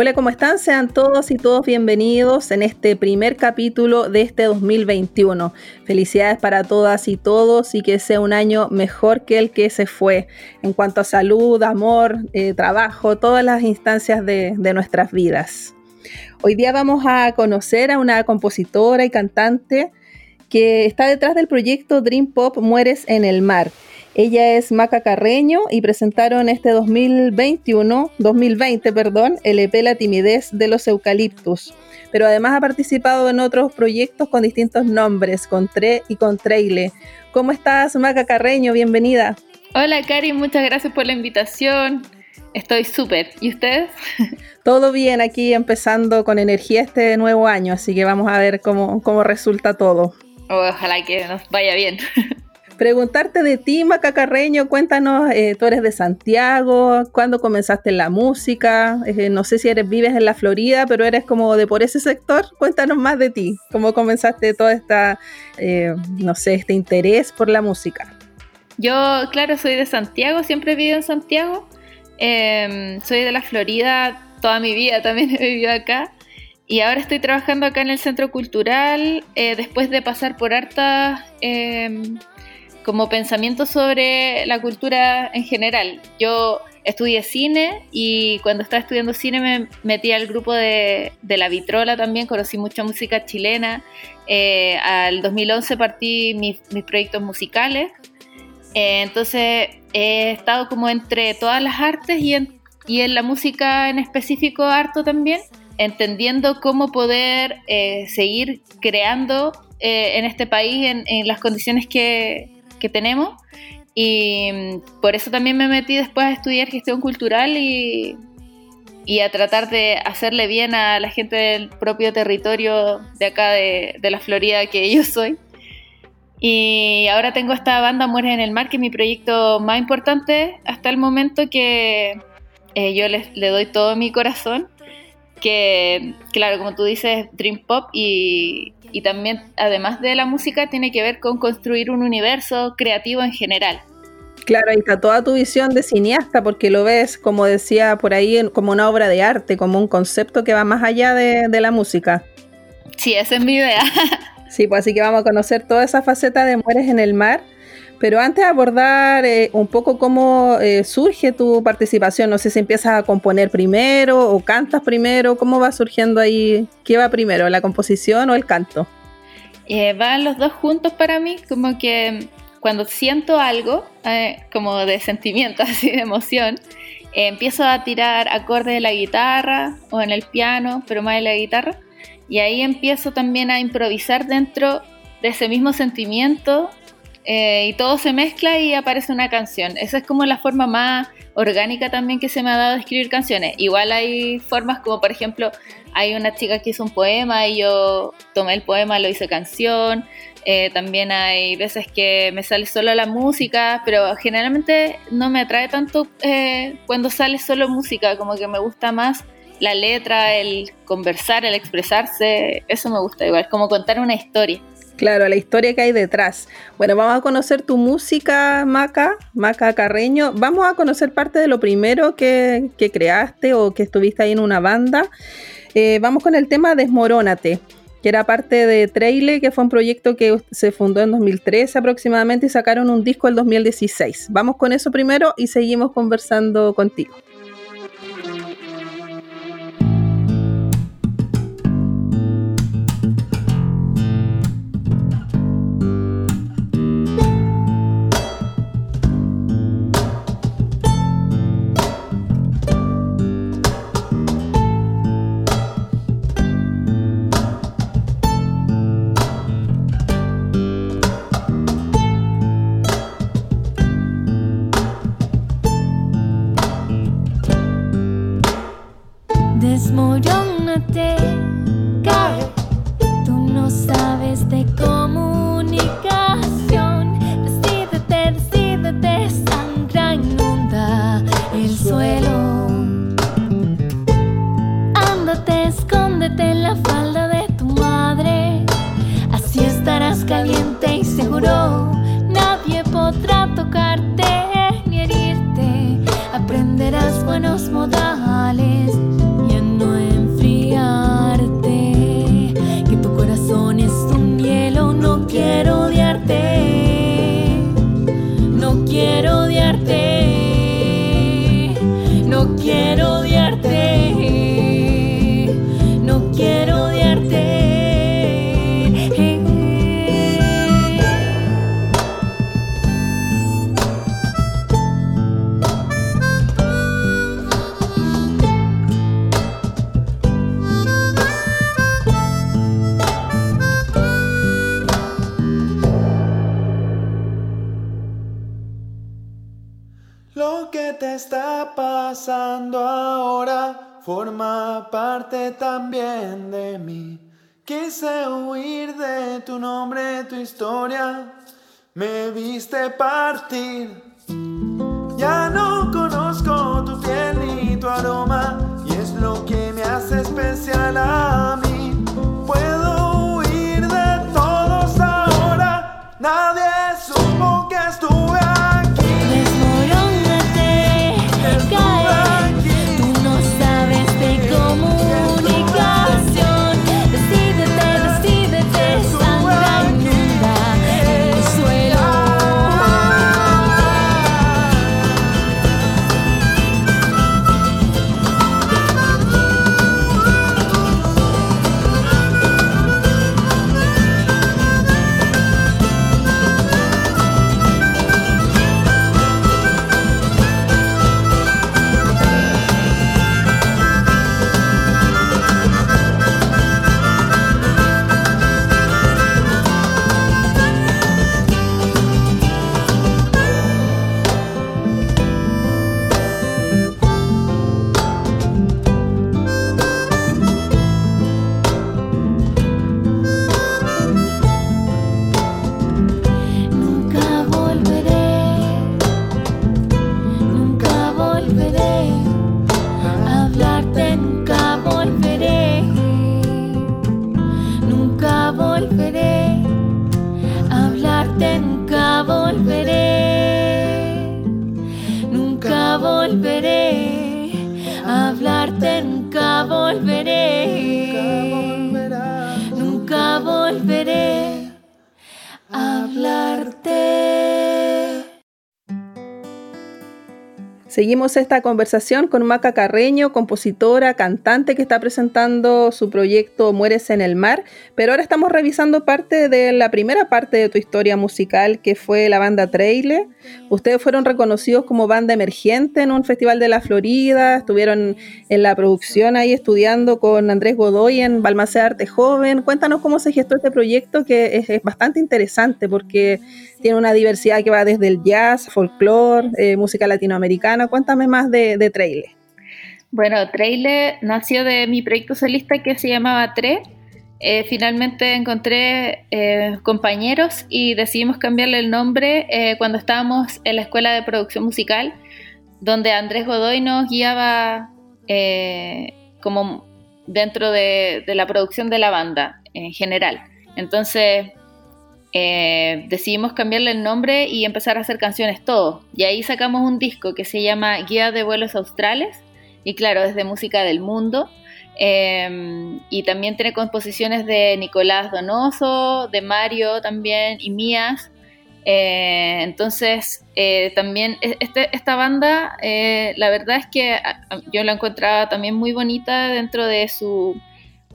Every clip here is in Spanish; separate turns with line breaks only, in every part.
Hola, ¿cómo están? Sean todos y todos bienvenidos en este primer capítulo de este 2021. Felicidades para todas y todos y que sea un año mejor que el que se fue en cuanto a salud, amor, eh, trabajo, todas las instancias de, de nuestras vidas. Hoy día vamos a conocer a una compositora y cantante que está detrás del proyecto Dream Pop Mueres en el Mar. Ella es Maca Carreño y presentaron este 2021, 2020, perdón, el EP La timidez de los eucaliptus. Pero además ha participado en otros proyectos con distintos nombres, con Tre y con Treile. ¿Cómo estás, Maca Carreño? Bienvenida.
Hola, Cari, muchas gracias por la invitación. Estoy súper. ¿Y ustedes?
Todo bien aquí empezando con energía este nuevo año, así que vamos a ver cómo, cómo resulta todo.
Ojalá que nos vaya bien.
preguntarte de ti, Maca Carreño, cuéntanos, eh, tú eres de Santiago, ¿cuándo comenzaste en la música? Eh, no sé si eres vives en la Florida, pero eres como de por ese sector. Cuéntanos más de ti, cómo comenzaste todo esta, eh, no sé, este interés por la música.
Yo, claro, soy de Santiago, siempre he vivido en Santiago. Em, soy de la Florida, toda mi vida también he vivido acá. Y ahora estoy trabajando acá en el Centro Cultural, después de pasar por hartas em, como pensamiento sobre la cultura en general. Yo estudié cine y cuando estaba estudiando cine me metí al grupo de, La Vitrola también, conocí mucha música chilena. Eh, al 2011 partí mis, proyectos musicales. Eh, entonces he estado como entre todas las artes y en, y en la música en específico harto también, entendiendo cómo poder eh, seguir creando en este país en, en las condiciones que, que tenemos. Y por eso también me metí después a estudiar gestión cultural y, y a tratar de hacerle bien a la gente del propio territorio de acá de, de, la Florida que yo soy. Y ahora tengo esta banda Muere en el Mar, que es mi proyecto más importante hasta el momento que eh, yo le, le doy todo mi corazón. Que, claro, como tú dices, Dream Pop y, y también, además de la música, tiene que ver con construir un universo creativo en general.
Claro, ahí está toda tu visión de cineasta, porque lo ves, como decía por ahí, como una obra de arte, como un concepto que va más allá de, la música.
Sí, esa es mi idea.
sí, pues así que vamos a conocer toda esa faceta de Mueres en el Mar. Pero antes de abordar eh, un poco cómo eh, surge tu participación, no sé si empiezas a componer primero o cantas primero, ¿cómo va surgiendo ahí? ¿Qué va primero, la composición o el canto?
Eh, van los dos juntos para mí, como que cuando siento algo, como de sentimiento, así de emoción, empiezo a tirar acordes de la guitarra o en el piano, pero más de la guitarra, y ahí empiezo también a improvisar dentro de ese mismo sentimiento eh, y todo se mezcla y aparece una canción. Esa es como la forma más orgánica también que se me ha dado de escribir canciones. Igual hay formas como, por ejemplo, hay una chica que hizo un poema y yo tomé el poema, lo hice canción. Eh, también hay veces que me sale solo la música, pero generalmente no me atrae tanto eh, cuando sale solo música, como que me gusta más la letra, el conversar, el expresarse, eso me gusta igual, como contar una historia.
Claro, la historia que hay detrás. Bueno, vamos a conocer tu música, Maca, Maca Carreño. Vamos a conocer parte de lo primero que, creaste o que estuviste ahí en una banda. Eh, vamos con el tema Desmorónate, que era parte de Traile, que fue un proyecto que se fundó en 2013 aproximadamente y sacaron un disco en 2016. Vamos con eso primero y seguimos conversando contigo. Seguimos esta conversación con Maca Carreño, compositora, cantante que está presentando su proyecto Mueres en el Mar, pero ahora estamos revisando parte de la primera parte de tu historia musical que fue la banda Traile. Ustedes fueron reconocidos como banda emergente en un festival de la Florida, estuvieron en la producción ahí estudiando con Andrés Godoy en Balmaceda Arte Joven. Cuéntanos cómo se gestó este proyecto que es, es bastante interesante porque tiene una diversidad que va desde el jazz, folclore, eh, música latinoamericana. Cuéntame más de, de Traile.
Bueno, Traile nació de mi proyecto solista que se llamaba Tre. Eh, finalmente encontré eh, compañeros y decidimos cambiarle el nombre cuando estábamos en la escuela de producción musical, donde Andrés Godoy nos guiaba como dentro de, de la producción de la banda en general. Entonces eh, decidimos cambiarle el nombre y empezar a hacer canciones todos. Y ahí sacamos un disco que se llama Guía de Vuelos Australes. Y claro, es de música del mundo. Eh, y también tiene composiciones de Nicolás Donoso, de Mario también y mías. Eh, entonces, eh, también e- este- esta banda, la verdad es que yo la encontraba también muy bonita dentro de su,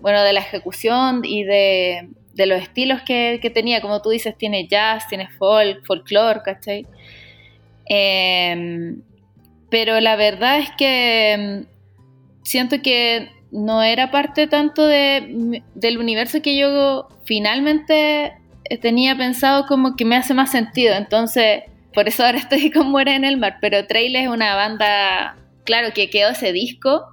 bueno, de la ejecución y de, de los estilos que, que tenía. Como tú dices, tiene jazz, tiene folk, folclore, ¿cachai? Eh, pero la verdad es que mm, siento que no era parte tanto de, del universo que yo finalmente eh, tenía pensado como que me hace más sentido. Entonces, por eso ahora estoy con Muere en el Mar. Pero Trail es una banda, claro, que quedó ese disco.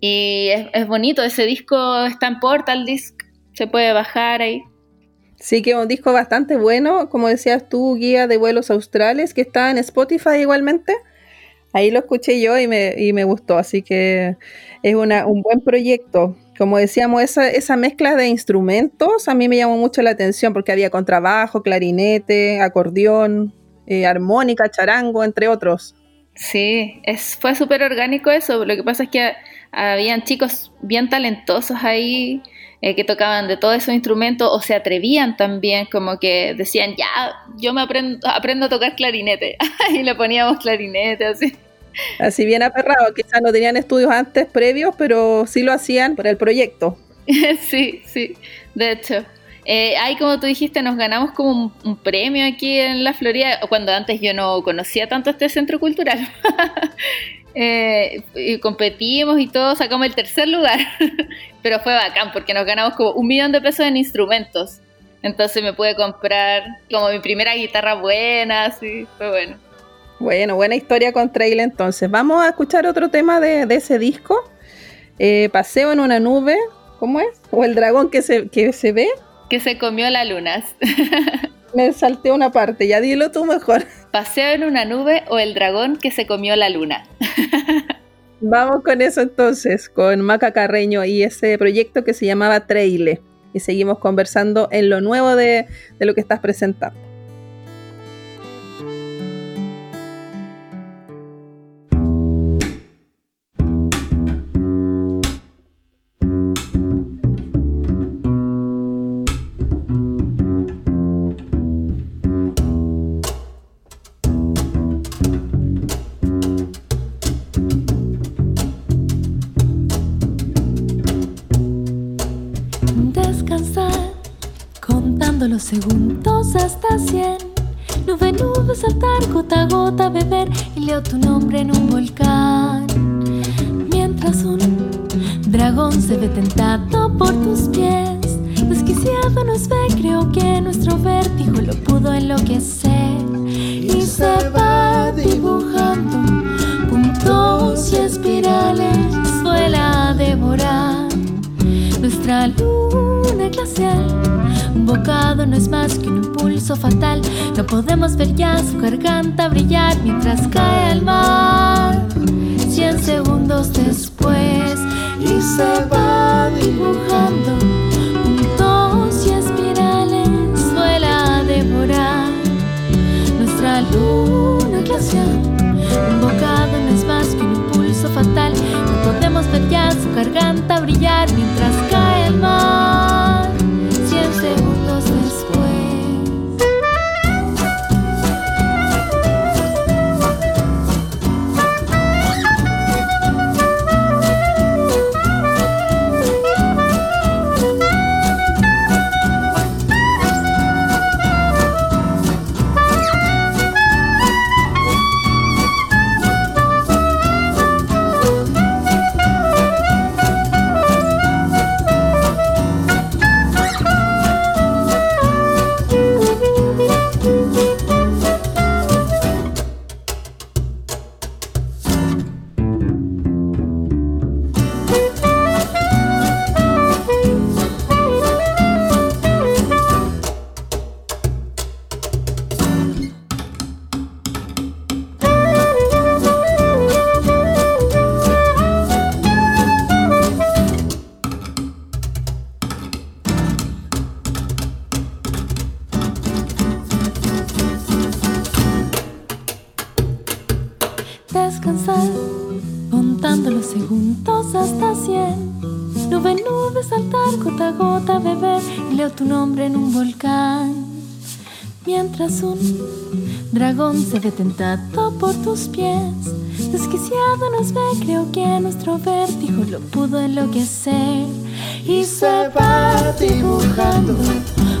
Y es, es bonito, ese disco está en Portal Disc, se puede bajar ahí.
Sí, que es un disco bastante bueno, como decías tú, guía de vuelos australes, que está en Spotify igualmente. Ahí lo escuché yo y me, y me gustó, así que es una, un buen proyecto. Como decíamos, esa, esa mezcla de instrumentos a mí me llamó mucho la atención porque había contrabajo, clarinete, acordeón, eh, armónica, charango, entre otros.
Sí, es, fue súper orgánico eso. Lo que pasa es que habían chicos bien talentosos ahí eh, que tocaban de todos esos instrumentos o se atrevían también, como que decían, ya, yo me aprendo, aprendo a tocar clarinete. y le poníamos clarinete así.
Así bien aperrado, quizás no tenían estudios antes previos, pero sí lo hacían por el proyecto.
sí, sí, de hecho. Eh, ahí, como tú dijiste, nos ganamos como un, premio aquí en la Florida, cuando antes yo no conocía tanto este centro cultural. Eh, y competimos y todo, sacamos el tercer lugar, pero fue bacán porque nos ganamos como un millón de pesos en instrumentos. Entonces me pude comprar como mi primera guitarra buena, así, fue bueno.
Bueno, buena historia con Trail entonces. Vamos a escuchar otro tema de, ese disco. Eh, Paseo en una nube, ¿cómo es? ¿O el dragón que se, que se ve?
Que se comió las lunas.
Me salté una parte, ya dilo tú mejor.
Paseo en una nube o el dragón que se comió la luna.
Vamos con eso entonces, con Maca Carreño y ese proyecto que se llamaba Traile. Y seguimos conversando en lo nuevo de, de lo que estás presentando.
Se ve tentado por tus pies, desquiciado nos ve, creo que nuestro vértigo lo pudo enloquecer. Y se va dibujando puntos y espirales, vuela a devorar nuestra luna glacial un bocado no es más que un impulso fatal. No podemos ver ya su garganta brillar mientras cae al mar. Cien segundos después y se va dibujando puntos y espirales. Vuela a devorar nuestra luna glacial. Un no es más que un impulso fatal. No podemos ver ya su garganta brillar mientras se ve tentado por tus pies. Desquiciado nos ve, creo que nuestro vértigo lo pudo enloquecer. Y se va dibujando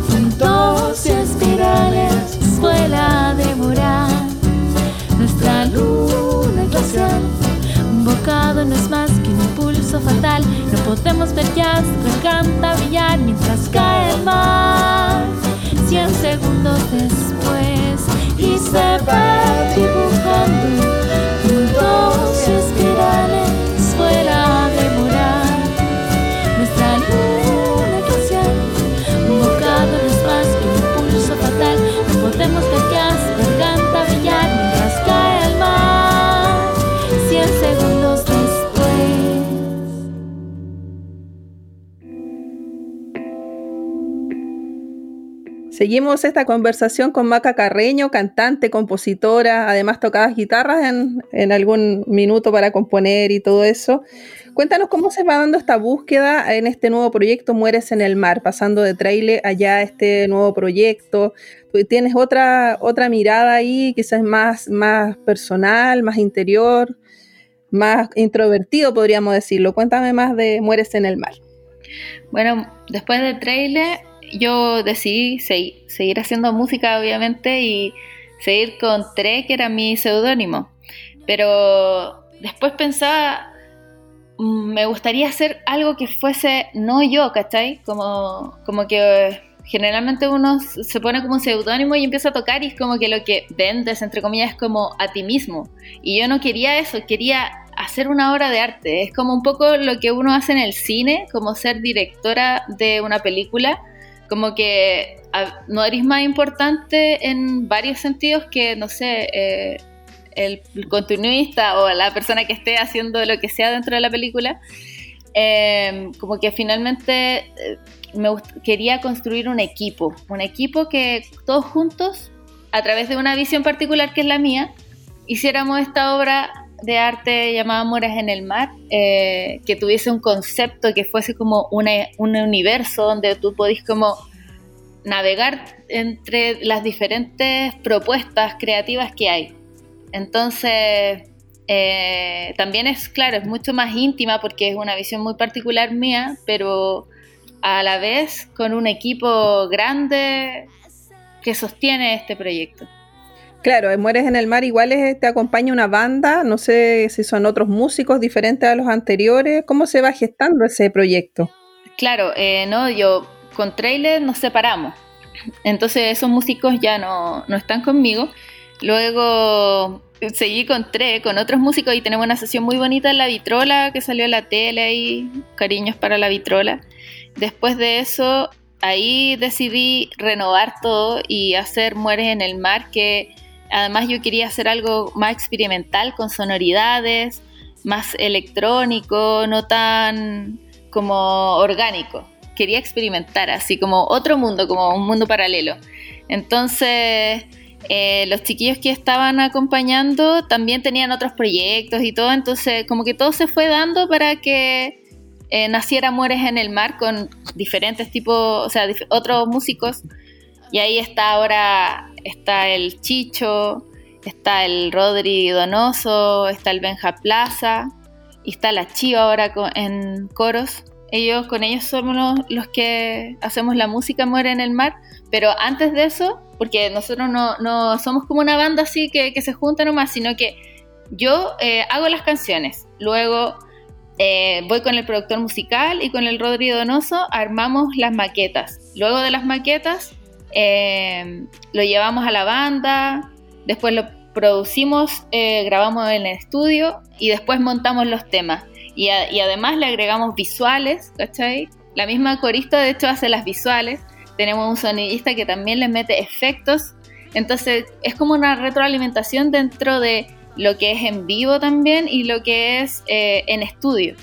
puntos y espirales, vuela a devorar nuestra luna glacial. Un bocado no es más que un impulso fatal. No podemos ver ya su garganta brillar mientras cae el mar. Cien segundos después y se va dibujando puntos espirales
Seguimos esta conversación con Maca Carreño, cantante, compositora, además tocabas guitarras en, algún minuto para componer y todo eso. Cuéntanos cómo se va dando esta búsqueda en este nuevo proyecto Mueres en el Mar, pasando de trailer allá a este nuevo proyecto. Tú tienes otra, otra mirada ahí, quizás más, más personal, más interior, más introvertido, podríamos decirlo. Cuéntame más de Mueres en el Mar.
Bueno, después de trailer yo decidí seguir haciendo música, obviamente, y seguir con Tre, que era mi seudónimo. Pero después pensaba, mm, me gustaría hacer algo que fuese no yo, ¿cachai? Como, como que generalmente uno se pone como un seudónimo y empieza a tocar y es como que lo que vendes, entre comillas, es como a ti mismo. Y yo no quería eso, quería hacer una obra de arte. Es como un poco lo que uno hace en el cine, como ser directora de una película como que no eres más importante en varios sentidos que, no sé, eh, el, continuista o la persona que esté haciendo lo que sea dentro de la película. Em, como que finalmente eh, me quería construir un equipo, un equipo que todos juntos, a través de una visión particular que es la mía, hiciéramos esta obra de arte llamada Amores en el Mar, eh, que tuviese un concepto, que fuese como una, un universo donde tú podís como navegar entre las diferentes propuestas creativas que hay. Entonces, eh, también es, claro, es mucho más íntima porque es una visión muy particular mía, pero a la vez con un equipo grande que sostiene este proyecto.
Claro, Mueres en el Mar igual te acompaña una banda, no sé si son otros músicos diferentes a los anteriores, ¿cómo se va gestando ese proyecto?
Claro, eh, no, yo con trailer nos separamos, entonces esos músicos ya no, no están conmigo. Luego seguí con tres, con otros músicos y tenemos una sesión muy bonita en la vitrola que salió en la tele y cariños para la vitrola. Después de eso, ahí decidí renovar todo y hacer Mueres en el Mar, que Además yo quería hacer algo más experimental con sonoridades, más electrónico, no tan como orgánico. Quería experimentar, así como otro mundo, como un mundo paralelo. Entonces, eh, los chiquillos que estaban acompañando también tenían otros proyectos y todo, entonces como que todo se fue dando para que eh, naciera Mueres en el Mar con diferentes tipos, o sea, otros músicos. Y ahí está ahora está el Chicho, está el Rodri Donoso, está el Benja Plaza y está la Chiva ahora en coros. Ellos, con ellos somos los, que hacemos la música Muere en el Mar, pero antes de eso, porque nosotros no, somos como una banda así que, se junta nomás, sino que yo eh, hago las canciones, luego eh, voy con el productor musical y con el Rodri Donoso armamos las maquetas. Luego de las maquetas eh, lo llevamos a la banda, después lo producimos, eh, grabamos en el estudio y después montamos los temas. Y, además le agregamos visuales, ¿cachai? La misma corista de hecho hace las visuales. Tenemos un sonidista que también les mete efectos. Entonces es como una retroalimentación dentro de lo que es en vivo también y lo que es eh, en estudio.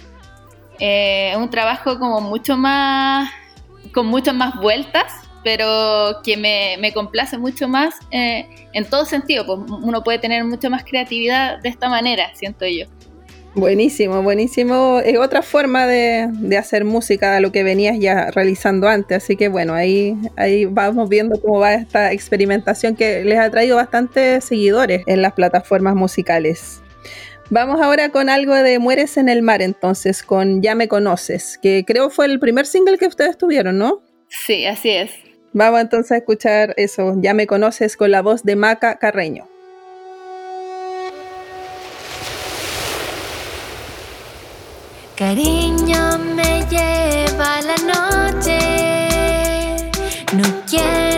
Es un trabajo como mucho más, con muchas más vueltas, pero que me, me complace mucho más eh, en todo sentido, pues uno puede tener mucha más creatividad de esta manera, siento yo.
Buenísimo, buenísimo. Es otra forma de, de, hacer música a lo que venías ya realizando antes. Así que bueno, ahí, ahí vamos viendo cómo va esta experimentación que les ha traído bastantes seguidores en las plataformas musicales. Vamos ahora con algo de Mueres en el Mar, entonces, con Ya me conoces, que creo fue el primer single que ustedes tuvieron, ¿no?
Sí, así es.
Vamos entonces a escuchar eso. Ya me conoces con la voz de Maca Carreño.
Cariño me lleva la noche. No quiero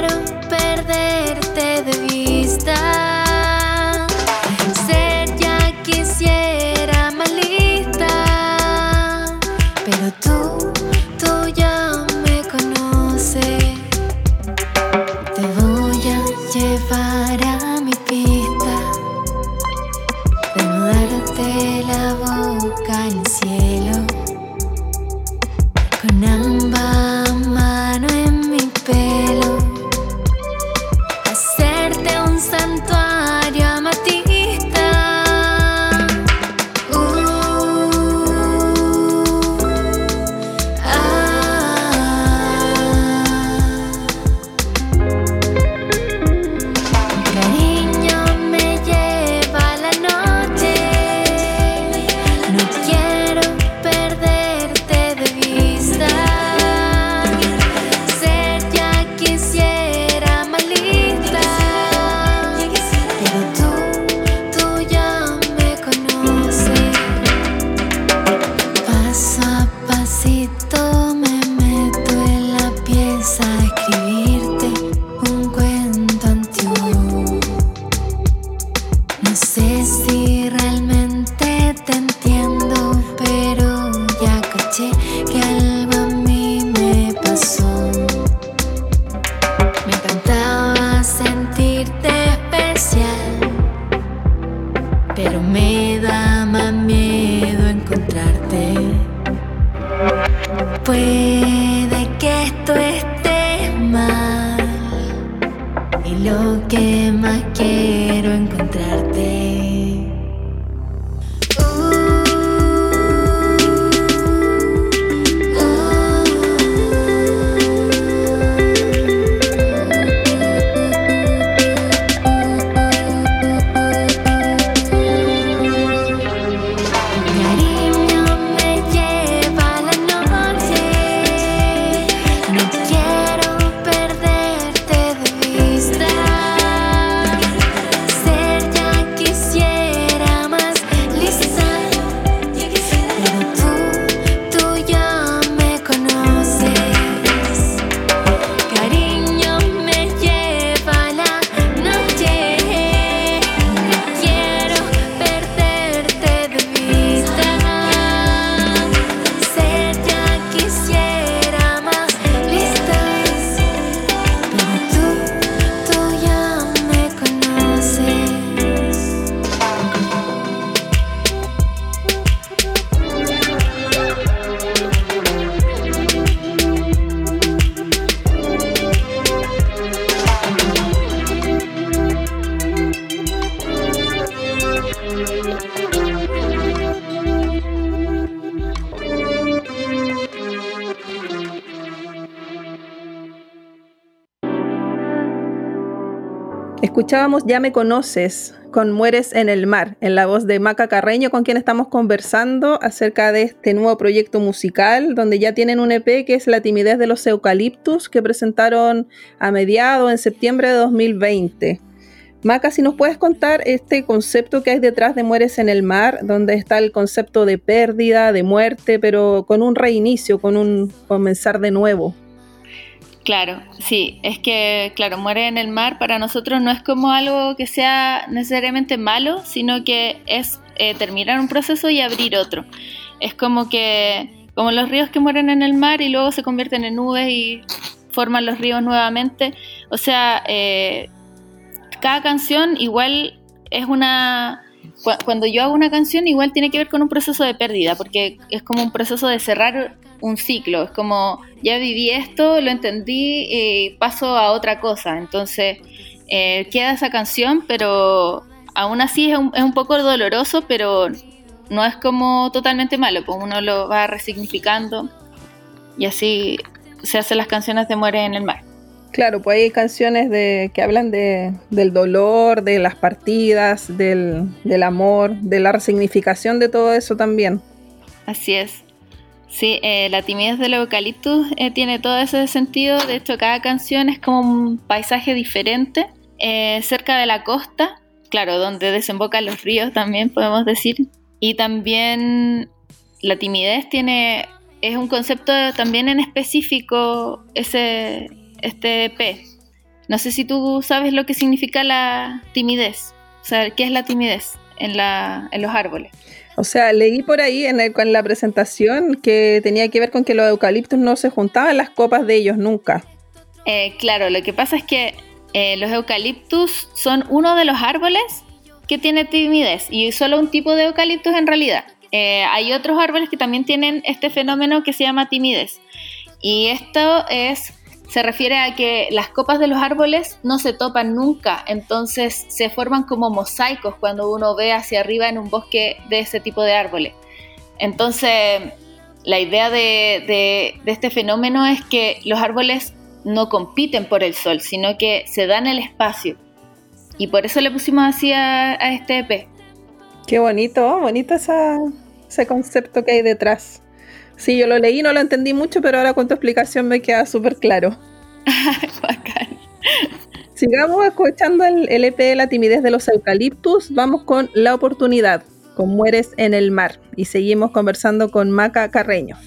Escuchábamos Ya me conoces con Mueres en el mar, en la voz de Maca Carreño, con quien estamos conversando acerca de este nuevo proyecto musical, donde ya tienen un EP que es La timidez de los eucaliptus, que presentaron a mediados en septiembre de 2020. Maca, si nos puedes contar este concepto que hay detrás de Mueres en el mar, donde está el concepto de pérdida, de muerte, pero con un reinicio, con un comenzar de nuevo.
Claro, sí, es que, claro, muere en el mar para nosotros no es como algo que sea necesariamente malo, sino que es eh, terminar un proceso y abrir otro. Es como que, como los ríos que mueren en el mar y luego se convierten en nubes y forman los ríos nuevamente. O sea, eh, cada canción igual es una... Cuando yo hago una canción igual tiene que ver con un proceso de pérdida, porque es como un proceso de cerrar un ciclo, es como ya viví esto, lo entendí y paso a otra cosa. Entonces eh, queda esa canción, pero aún así es un, poco doloroso, pero no es como totalmente malo, pues uno lo va resignificando y así se hacen las canciones de Muere en el Mar.
Claro, pues hay canciones de, que hablan de, del dolor, de las partidas, del, del amor, de la resignificación de todo eso también.
Así es. Sí, eh, la timidez del eucaliptus eh, tiene todo ese sentido. De hecho, cada canción es como un paisaje diferente. Eh, cerca de la costa, claro, donde desembocan los ríos también podemos decir. Y también la timidez tiene, es un concepto también en específico, ese, este P. No sé si tú sabes lo que significa la timidez. O sea, ¿qué es la timidez en, la, en los árboles?
O sea, leí por ahí en, la presentación que tenía que ver con que los eucaliptos no se juntaban las copas de ellos nunca.
Eh, claro, lo que pasa es que eh, los eucaliptus son uno de los árboles que tiene timidez y solo un tipo de eucaliptus en realidad. Eh, hay otros árboles que también tienen este fenómeno que se llama timidez. Y esto es se refiere a que las copas de los árboles no se topan nunca, entonces se forman como mosaicos cuando uno ve hacia arriba en un bosque de ese tipo de árboles. Entonces, la idea de, este fenómeno es que los árboles no compiten por el sol, sino que se dan el espacio. Y por eso le pusimos así a, este EP.
Qué bonito, bonito ese concepto que hay detrás. Sí, yo lo leí, no lo entendí mucho, pero ahora con tu explicación me queda súper claro. Sigamos escuchando el, EP de la timidez de los eucaliptus. Vamos con La oportunidad, con Mueres en el mar. Y seguimos conversando con Maca Carreño.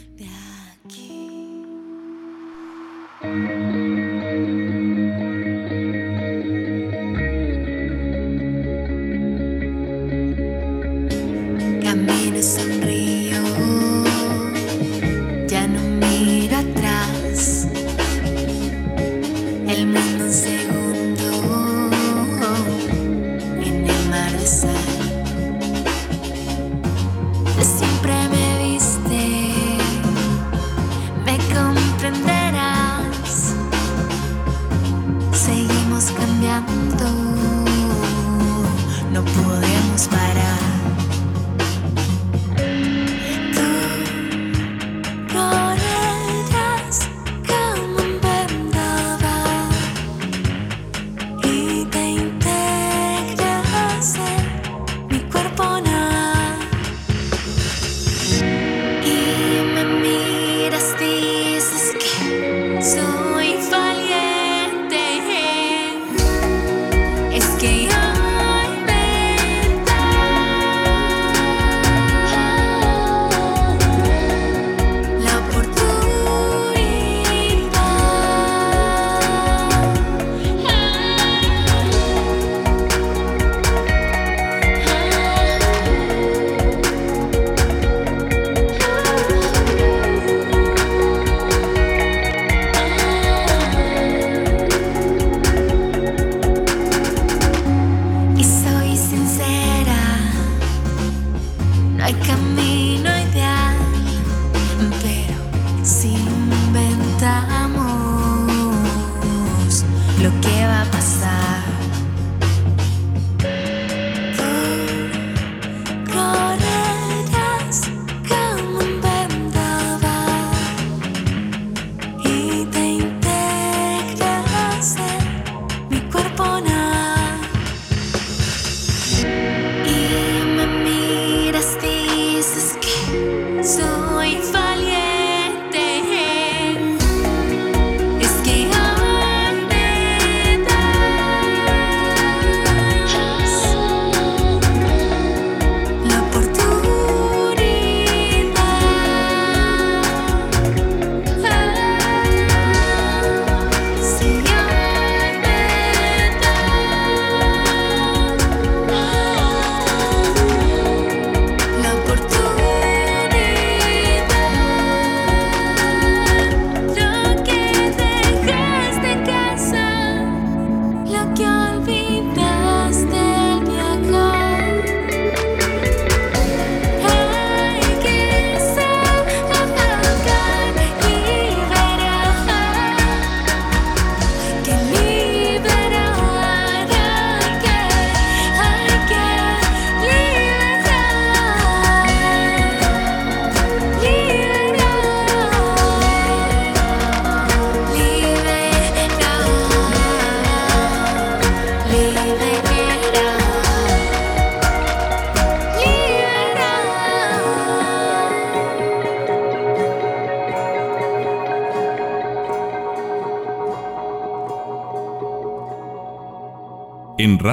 name is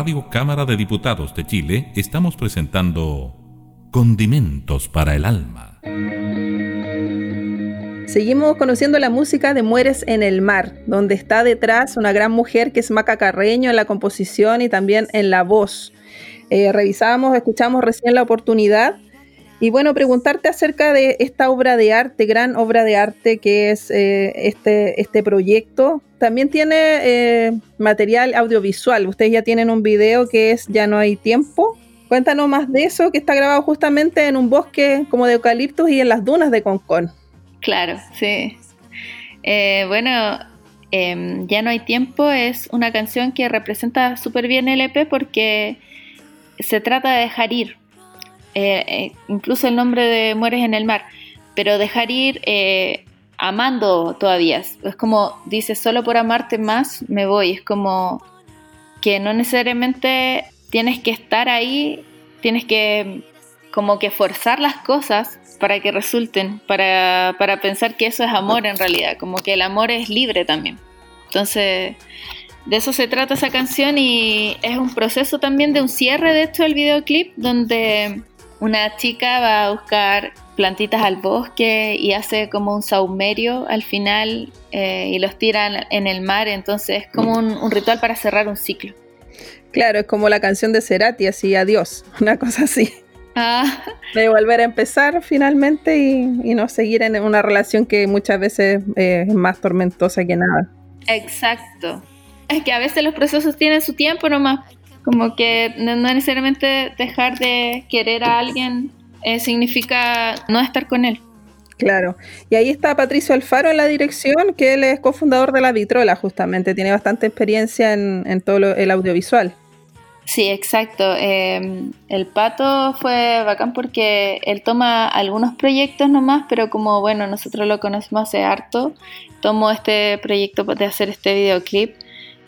Radio Cámara de Diputados de Chile estamos presentando Condimentos para el Alma.
Seguimos conociendo la música de Mueres en el Mar, donde está detrás una gran mujer que es Maca Carreño en la composición y también en la voz. Eh, revisamos, escuchamos recién la oportunidad y bueno, preguntarte acerca de esta obra de arte, gran obra de arte que es eh, este, este proyecto. También tiene eh, material audiovisual. Ustedes ya tienen un video que es Ya no hay tiempo. Cuéntanos más de eso, que está grabado justamente en un bosque como de eucaliptus y en las dunas de Concón.
Claro, sí. Eh, bueno, em, Ya no hay tiempo es una canción que representa súper bien el EP porque se trata de dejar ir, eh, eh, incluso el nombre de Mueres en el Mar, pero dejar ir eh, amando todavía. Es como, dice, solo por amarte más me voy. Es como que no necesariamente tienes que estar ahí, tienes que como que forzar las cosas para que resulten, para, para pensar que eso es amor en realidad, como que el amor es libre también. Entonces, de eso se trata esa canción y es un proceso también de un cierre, de hecho, del videoclip, donde una chica va a buscar plantitas al bosque y hace como un saumerio al final eh, y los tiran en el mar, entonces es como un, ritual para cerrar un ciclo.
Claro, es como la canción de Cerati, así adiós, una cosa así.
Ah.
De volver a empezar finalmente y, no seguir en una relación que muchas veces eh, es más tormentosa que nada.
Exacto. Es que a veces los procesos tienen su tiempo nomás. Como que no, necesariamente dejar de querer a alguien eh, significa no estar con él.
Claro. Y ahí está Patricio Alfaro en la dirección, que él es cofundador de La Vitrola, justamente. Tiene bastante experiencia en, todo el audiovisual.
Sí, exacto. Em, el Pato fue bacán porque él toma algunos proyectos nomás, pero como, bueno, nosotros lo conocemos hace harto, tomó este proyecto de hacer este videoclip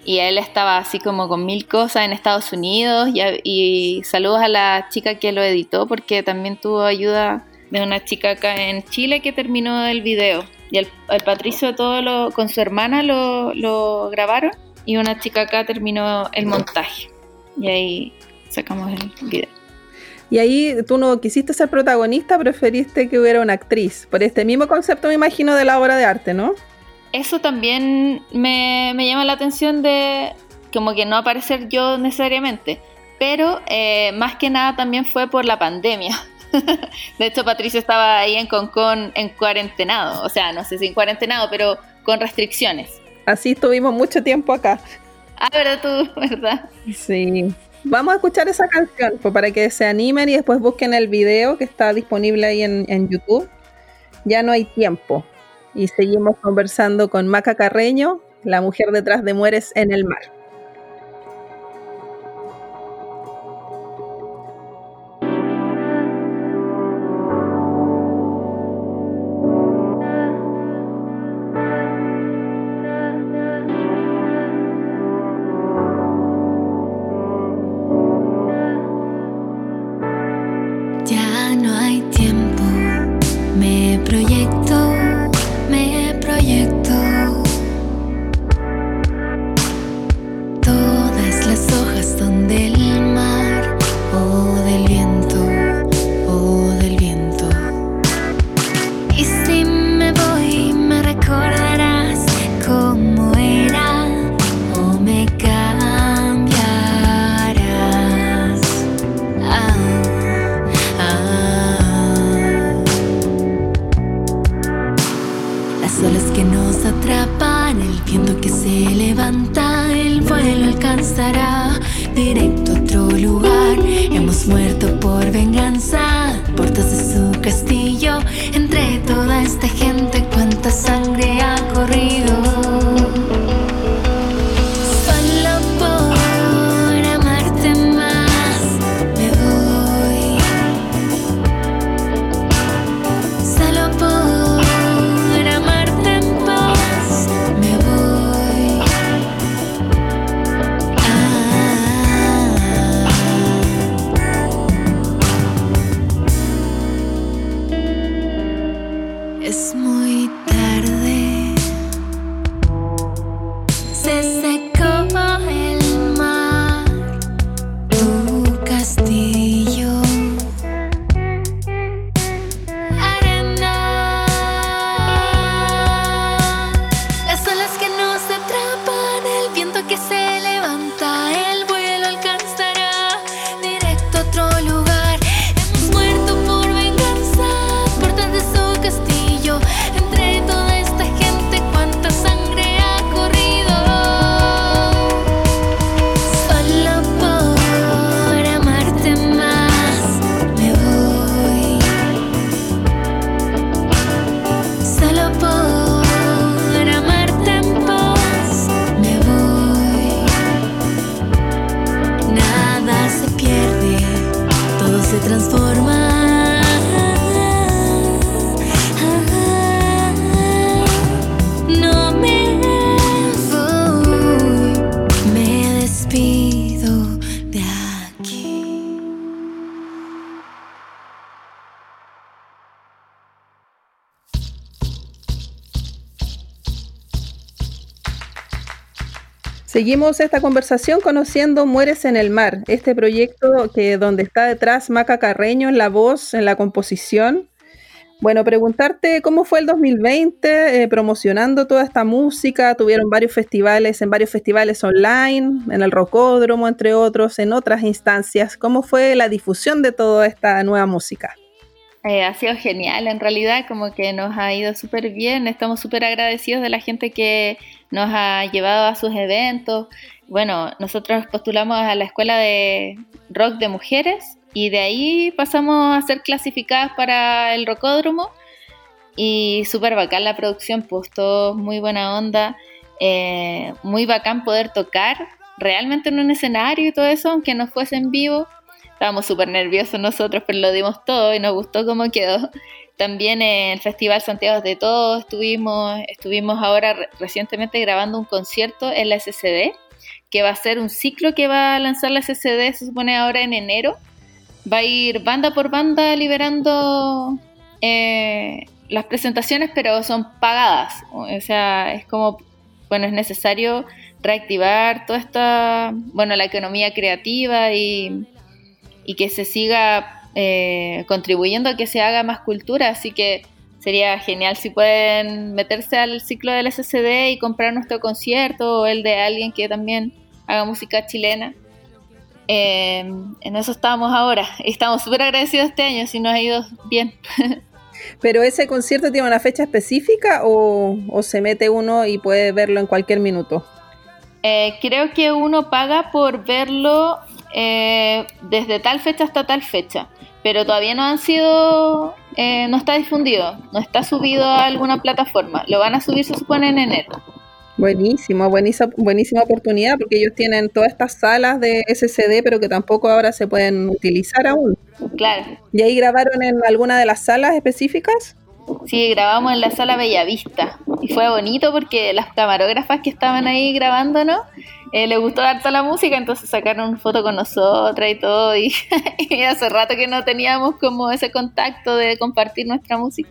y él estaba así como con mil cosas en Estados Unidos y, saludos a la chica que lo editó porque también tuvo ayuda de una chica acá en Chile que terminó el video y el, Patricio todo lo, con su hermana lo, lo grabaron y una chica acá terminó el montaje y ahí sacamos el video.
Y ahí tú no quisiste ser protagonista, preferiste que hubiera una actriz, por este mismo concepto me imagino de la obra de arte, ¿no?
Eso también me, llama la atención de como que no aparecer yo necesariamente, pero eh, más que nada también fue por la pandemia. de hecho, Patricio estaba ahí en Concon en cuarentenado, o sea, no sé si en cuarentenado, pero con restricciones.
Así estuvimos mucho tiempo acá.
Ah, ¿verdad tú? ¿Verdad?
Sí. Vamos a escuchar esa canción pues, para que se animen y después busquen el video que está disponible ahí en, en YouTube. Ya no hay tiempo y seguimos conversando con Maca Carreño, la mujer detrás de Mueres en el Mar. Seguimos esta conversación conociendo Mueres en el Mar, este proyecto que donde está detrás Maca Carreño en la voz, en la composición. Bueno, preguntarte cómo fue el 2020 eh, promocionando toda esta música. Tuvieron varios festivales, en varios festivales online, en el Rocódromo, entre otros, en otras instancias. ¿Cómo fue la difusión de toda esta nueva música?
Eh, ha sido genial, en realidad como que nos ha ido súper bien, estamos súper agradecidos de la gente que nos ha llevado a sus eventos. Bueno, nosotros postulamos a la Escuela de Rock de Mujeres y de ahí pasamos a ser clasificadas para el Rocódromo y súper bacán la producción, pues todo muy buena onda, eh, muy bacán poder tocar realmente en un escenario y todo eso, aunque no fuese en vivo. Estábamos súper nerviosos nosotros, pero lo dimos todo y nos gustó cómo quedó. También en el Festival Santiago de Todos estuvimos, estuvimos ahora recientemente grabando un concierto en la SCD, que va a ser un ciclo que va a lanzar la SCD, se supone ahora en enero. Va a ir banda por banda liberando eh, las presentaciones, pero son pagadas. O sea, es como, bueno, es necesario reactivar toda esta, bueno, la economía creativa y, y que se siga eh, contribuyendo a que se haga más cultura. Así que sería genial si pueden meterse al ciclo del SCD y comprar nuestro concierto o el de alguien que también haga música chilena. Eh, en eso estamos ahora. Estamos súper agradecidos este año, si nos ha ido bien.
¿Pero ese concierto tiene una fecha específica o, se mete uno y puede verlo en cualquier minuto?
Eh, creo que uno paga por verlo eh, desde tal fecha hasta tal fecha, pero todavía no han sido, eh, no está difundido, no está subido a alguna plataforma. Lo van a subir, se supone, en enero.
Buenísimo, buenísima, buenísima oportunidad porque ellos tienen todas estas salas de SCD, pero que tampoco ahora se pueden utilizar aún.
Claro.
¿Y ahí grabaron en alguna de las salas específicas?
Sí, grabamos en la sala Bellavista y fue bonito porque las camarógrafas que estaban ahí grabándonos eh, les gustó harto la música, entonces sacaron una foto con nosotras y todo y, y hace rato que no teníamos como ese contacto de compartir nuestra música.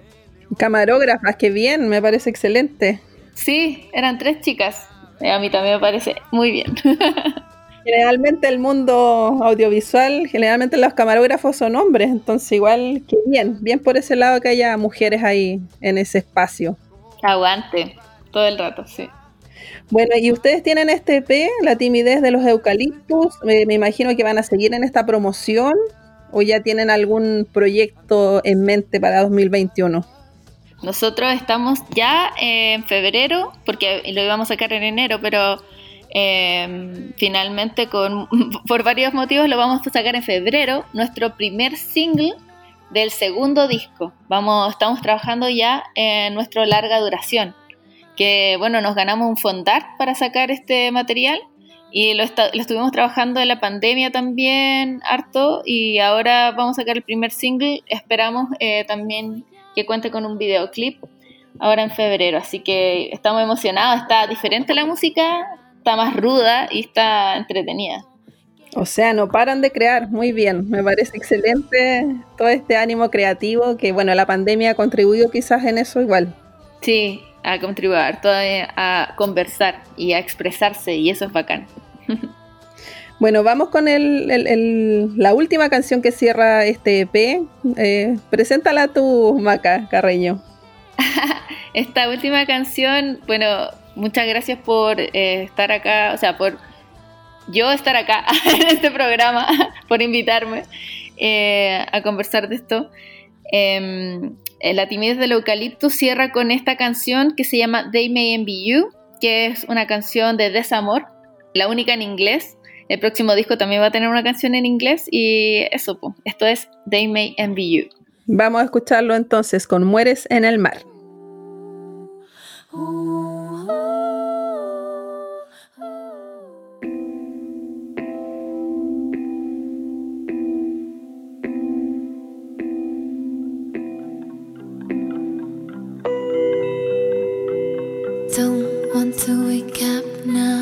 Camarógrafas, qué bien, me parece excelente.
Sí, eran tres chicas. A mí también me parece muy bien.
Generalmente el mundo audiovisual, generalmente los camarógrafos son hombres, entonces igual que bien, bien por ese lado que haya mujeres ahí en ese espacio.
Aguante, todo el rato, sí.
Bueno, y ustedes tienen este EP, La timidez de los eucaliptus, me, imagino que van a seguir en esta promoción o ya tienen algún proyecto en mente para 2021.
Nosotros estamos ya en febrero, porque lo íbamos a sacar en enero, pero eh, finalmente con, por varios motivos lo vamos a sacar en febrero, nuestro primer single del segundo disco. Vamos, estamos trabajando ya en nuestra larga duración, que bueno, nos ganamos un fondar para sacar este material y lo, estuvimos trabajando en la pandemia también harto y ahora vamos a sacar el primer single, esperamos eh, también que cuente con un videoclip ahora en febrero. Así que estamos emocionados, está diferente la música, está más ruda y está entretenida.
O sea, no paran de crear, muy bien, me parece excelente todo este ánimo creativo que, bueno, la pandemia ha contribuido quizás en eso igual.
Sí, a contribuir, todavía a conversar y a expresarse y eso es bacán.
Bueno, vamos con el, la última canción que cierra este EP. Eh, preséntala tú, Maca Carreño.
Esta última canción, bueno, muchas gracias por eh, estar acá, o sea, por yo estar acá en este programa, por invitarme eh, a conversar de esto. Em, la timidez del eucalipto cierra con esta canción que se llama They May Envy You, que es una canción de desamor, la única en inglés el próximo disco también va a tener una canción en inglés y eso, pues, esto es They May Envy You.
Vamos a escucharlo entonces con Mueres en el Mar. to wake up now.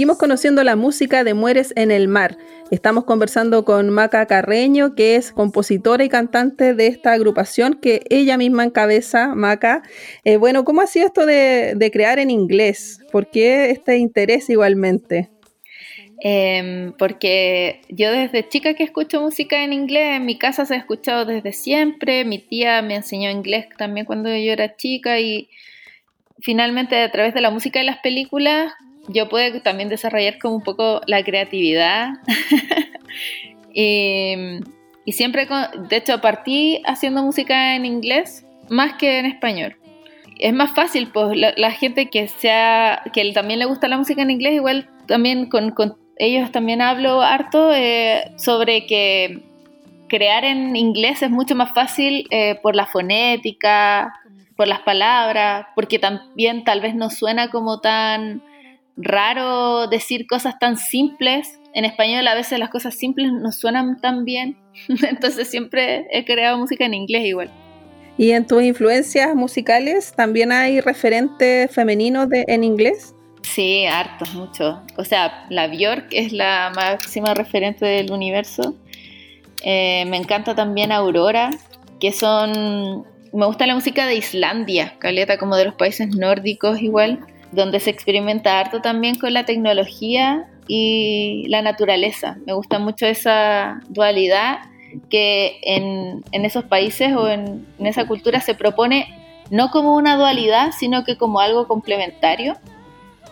Seguimos conociendo la música de Mueres en el Mar. Estamos conversando con Maca Carreño, que es compositora y cantante de esta agrupación que ella misma encabeza, Maca. Eh, bueno, ¿cómo ha sido esto de, crear en inglés? ¿Por qué este interés igualmente?
Em, porque yo desde chica que escucho música en inglés, en mi casa se ha escuchado desde siempre, mi tía me enseñó inglés también cuando yo era chica y finalmente a través de la música y las películas yo pude también desarrollar como un poco la creatividad. y, siempre, de hecho, partí haciendo música en inglés más que en español. Es más fácil, pues la, gente que sea, que también le gusta la música en inglés, igual también con, ellos también hablo harto eh, sobre que crear en inglés es mucho más fácil eh, por la fonética, por las palabras, porque también tal vez no suena como tan raro decir cosas tan simples. En español a veces las cosas simples no suenan tan bien. Entonces siempre he creado música en inglés igual.
¿Y en tus influencias musicales también hay referentes femeninos de, en inglés?
Sí, hartos, mucho. O sea, la Björk es la máxima referente del universo. Eh, me encanta también Aurora, que son... Me gusta la música de Islandia, caleta como de los países nórdicos igual donde se experimenta harto también con la tecnología y la naturaleza. Me gusta mucho esa dualidad que en, esos países o en, esa cultura se propone no como una dualidad, sino que como algo complementario,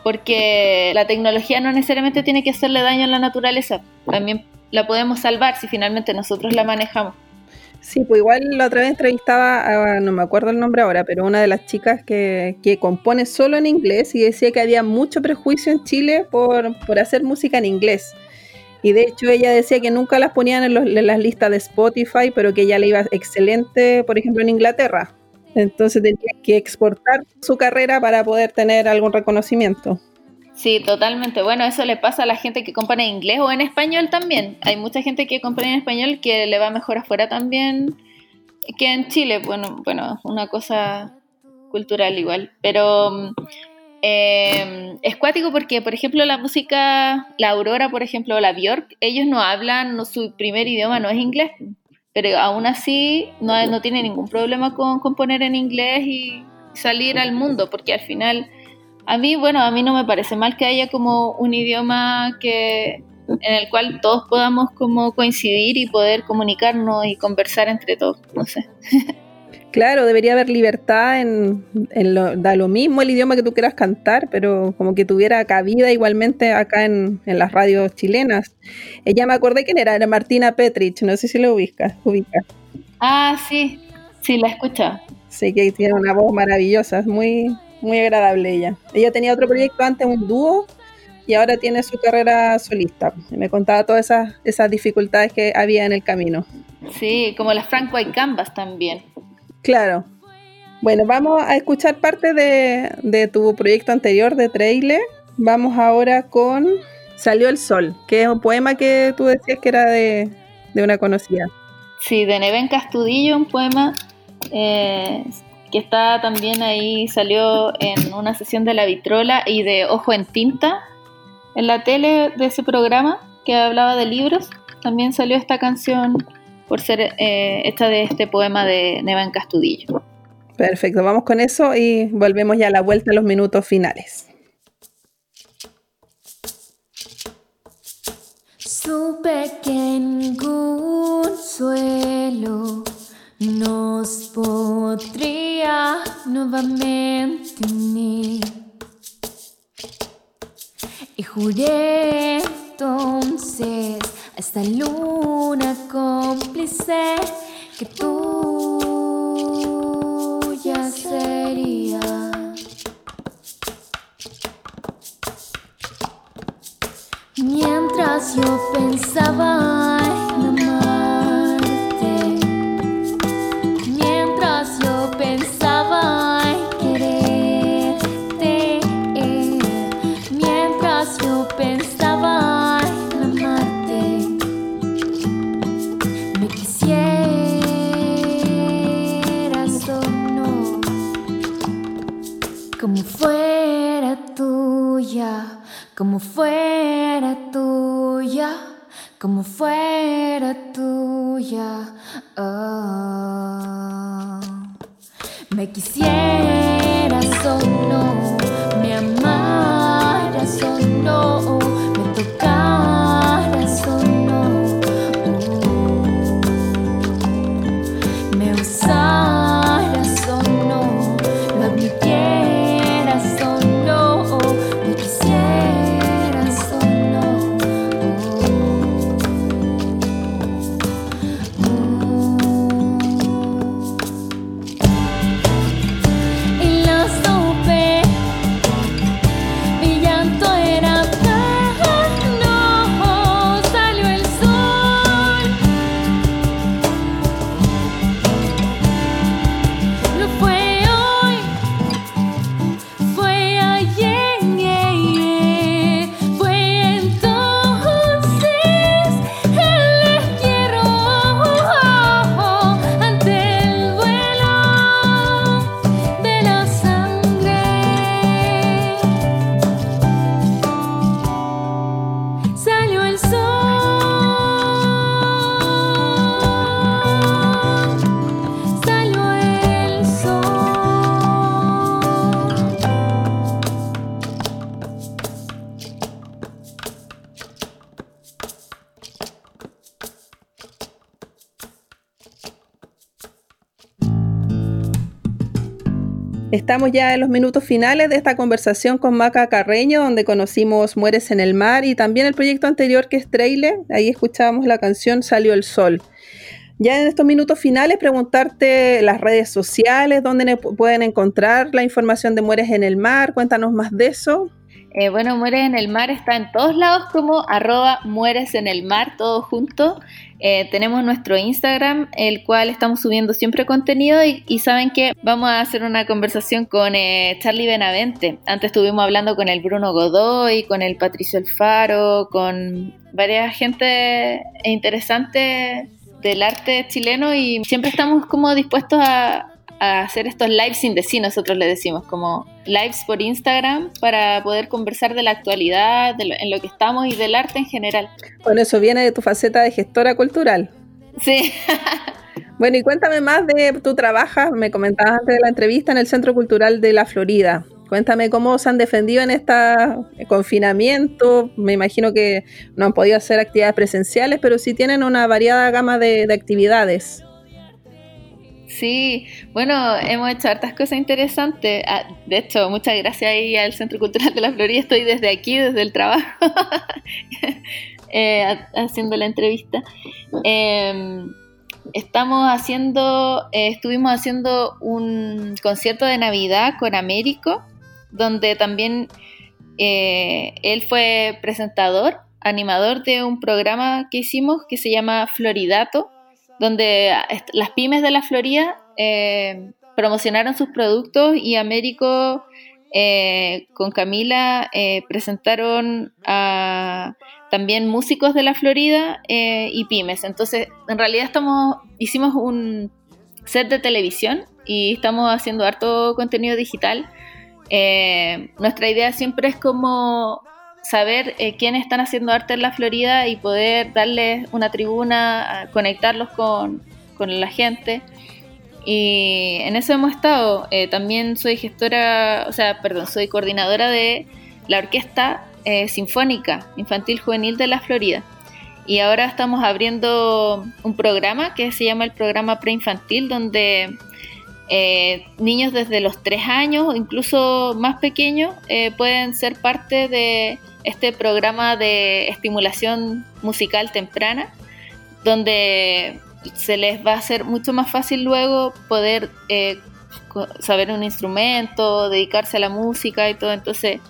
porque la tecnología no necesariamente tiene que hacerle daño a la naturaleza, también la podemos salvar si finalmente nosotros la manejamos.
Sí, pues igual la otra vez entrevistaba, no me acuerdo el nombre ahora, pero una de las chicas que, compone solo en inglés y decía que había mucho prejuicio en Chile por, hacer música en inglés. Y de hecho ella decía que nunca las ponían en, las listas de Spotify, pero que ella le iba excelente, por ejemplo, en Inglaterra. Entonces tenía que exportar su carrera para poder tener algún reconocimiento.
Sí, totalmente. Bueno, eso le pasa a la gente que compra en inglés o en español también. Hay mucha gente que compra en español que le va mejor afuera también que en Chile. Bueno, bueno, una cosa cultural igual. Pero eh, es cuático porque, por ejemplo, la música, la Aurora, por ejemplo, o la Björk, ellos no hablan, su primer idioma no es inglés. Pero aún así no, no tienen ningún problema con componer en inglés y salir al mundo, porque al final a mí, bueno, a mí no me parece mal que haya como un idioma que en el cual todos podamos como coincidir y poder comunicarnos y conversar entre todos, no sé.
Claro, debería haber libertad en, lo, da lo mismo el idioma que tú quieras cantar, pero como que tuviera cabida igualmente acá en, las radios chilenas. Ella me acordé quién era, era Martina Petrich, no sé si lo ubicas. Ubica.
Ah, sí, sí, la escucha.
Sí, que tiene una voz maravillosa, es muy, muy agradable ella. Ella tenía otro proyecto antes, un dúo, y ahora tiene su carrera solista. Me contaba todas esas, esas dificultades que había en el camino.
Sí, como las Frank White Canvas también.
Claro. Bueno, vamos a escuchar parte de, tu proyecto anterior de trailer. Vamos ahora con Salió el Sol, que es un poema que tú decías que era de, una conocida.
Sí, de Neven Castudillo, un poema eh, que está también ahí, salió en una sesión de La Vitrola y de Ojo en Tinta, en la tele de ese programa que hablaba de libros, también salió esta canción por ser eh, esta de este poema de Neva en Castudillo.
Perfecto, vamos con eso y volvemos ya a la vuelta a los minutos finales.
Supe que ningún suelo nos podría nuevamente unir. Y juré entonces a esta luna cómplice que tuya sería. Mientras yo pensaba en
Estamos ya en los minutos finales de esta conversación con Maca Carreño, donde conocimos Mueres en el Mar y también el proyecto anterior que es Trailer. Ahí escuchábamos la canción Salió el Sol. Ya en estos minutos finales, preguntarte las redes sociales, dónde pueden encontrar la información de Mueres en el Mar. Cuéntanos más de eso.
Eh, bueno, Mueres en el Mar está en todos lados como arroba Mueres en el Mar, todo junto. Eh, tenemos nuestro Instagram, el cual estamos subiendo siempre contenido y, saben que vamos a hacer una conversación con eh, Charlie Benavente. Antes estuvimos hablando con el Bruno Godoy, con el Patricio Alfaro, con varias gente interesante del arte chileno y siempre estamos como dispuestos a, a hacer estos lives sin decir, nosotros le decimos, como lives por Instagram para poder conversar de la actualidad, de lo- en lo que estamos y del arte en general.
Bueno, eso viene de tu faceta de gestora cultural.
Sí,
Bueno, y cuéntame más de tu trabajas, me comentabas antes de la entrevista en el Centro Cultural de la Florida. Cuéntame cómo se han defendido en este confinamiento. Me imagino que no han podido hacer actividades presenciales, pero sí tienen una variada gama de, de actividades.
Sí, bueno, hemos hecho hartas cosas interesantes. Ah, de hecho, muchas gracias ahí al Centro Cultural de la Florida. Estoy desde aquí, desde el trabajo, eh, ha- haciendo la entrevista. Eh, estamos haciendo, eh, estuvimos haciendo un concierto de Navidad con Américo, donde también eh, él fue presentador, animador de un programa que hicimos que se llama Floridato, donde est- las pymes de la Florida eh, promocionaron sus productos y Américo eh, con Camila eh, presentaron a también músicos de la Florida y pymes. Entonces, en realidad estamos, hicimos un set de televisión y estamos haciendo harto contenido digital. Nuestra idea siempre es como saber eh, quiénes están haciendo arte en la Florida y poder darles una tribuna, conectarlos con, con la gente. Y en eso hemos estado. Eh, también soy gestora, o sea, perdón, soy coordinadora de la Orquesta eh, Sinfónica Infantil Juvenil de la Florida. Y ahora estamos abriendo un programa que se llama el programa preinfantil, donde eh, niños desde los 3 años incluso más pequeños eh, pueden ser parte de este programa de estimulación musical temprana, donde se les va a hacer mucho más fácil luego poder eh, saber un instrumento, dedicarse a la música y todo. Entonces,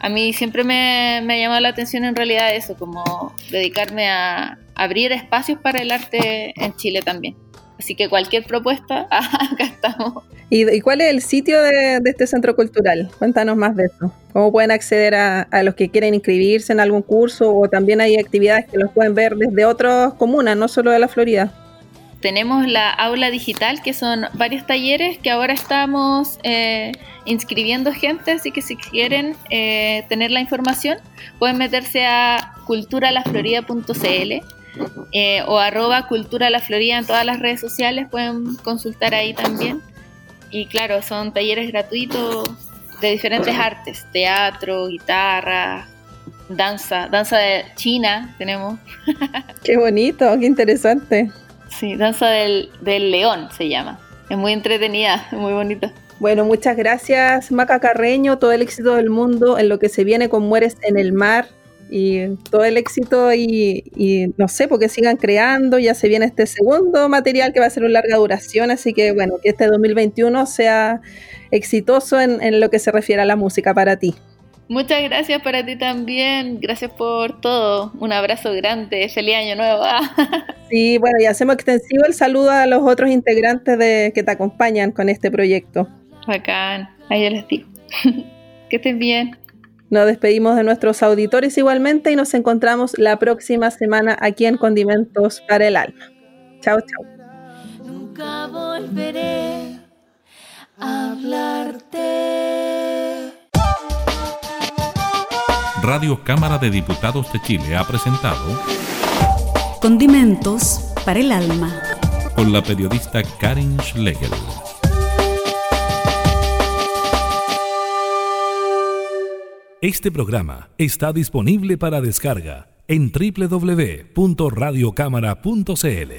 a mí siempre me, me ha llamado la atención en realidad eso, como dedicarme a abrir espacios para el arte en Chile también. Así que cualquier propuesta, acá estamos.
¿Y, y cuál es el sitio de, de este centro cultural? Cuéntanos más de eso. ¿Cómo pueden acceder a, a los que quieren inscribirse en algún curso o también hay actividades que los pueden ver desde otras comunas, no solo de la Florida?
tenemos la aula digital, que son varios talleres que ahora estamos eh, inscribiendo gente, así que si quieren eh, tener la información, pueden meterse a culturalaflorida.cl eh, o arroba culturalaflorida en todas las redes sociales, pueden consultar ahí también. Y claro, son talleres gratuitos de diferentes artes, teatro, guitarra, danza, danza de China tenemos.
Qué bonito, qué interesante.
Sí, danza del, del león se llama. Es muy entretenida, muy bonita.
Bueno, muchas gracias Maca Carreño, todo el éxito del mundo en lo que se viene con Mueres en el Mar y todo el éxito y, y, no sé, porque sigan creando, ya se viene este segundo material que va a ser una larga duración, así que bueno, que este 2021 sea exitoso en, en lo que se refiere a la música para ti.
Muchas gracias para ti también. Gracias por todo. Un abrazo grande. Feliz año nuevo.
sí, bueno, y hacemos extensivo el saludo a los otros integrantes de, que te acompañan con este proyecto.
Bacán. Ahí les digo. que estén bien.
Nos despedimos de nuestros auditores igualmente y nos encontramos la próxima semana aquí en Condimentos para el Alma. Chao, chao.
Nunca volveré a hablarte.
Radio Cámara de Diputados de Chile ha presentado
Condimentos para el Alma
con la periodista Karin Schlegel. Este programa está disponible para descarga en www.radiocámara.cl.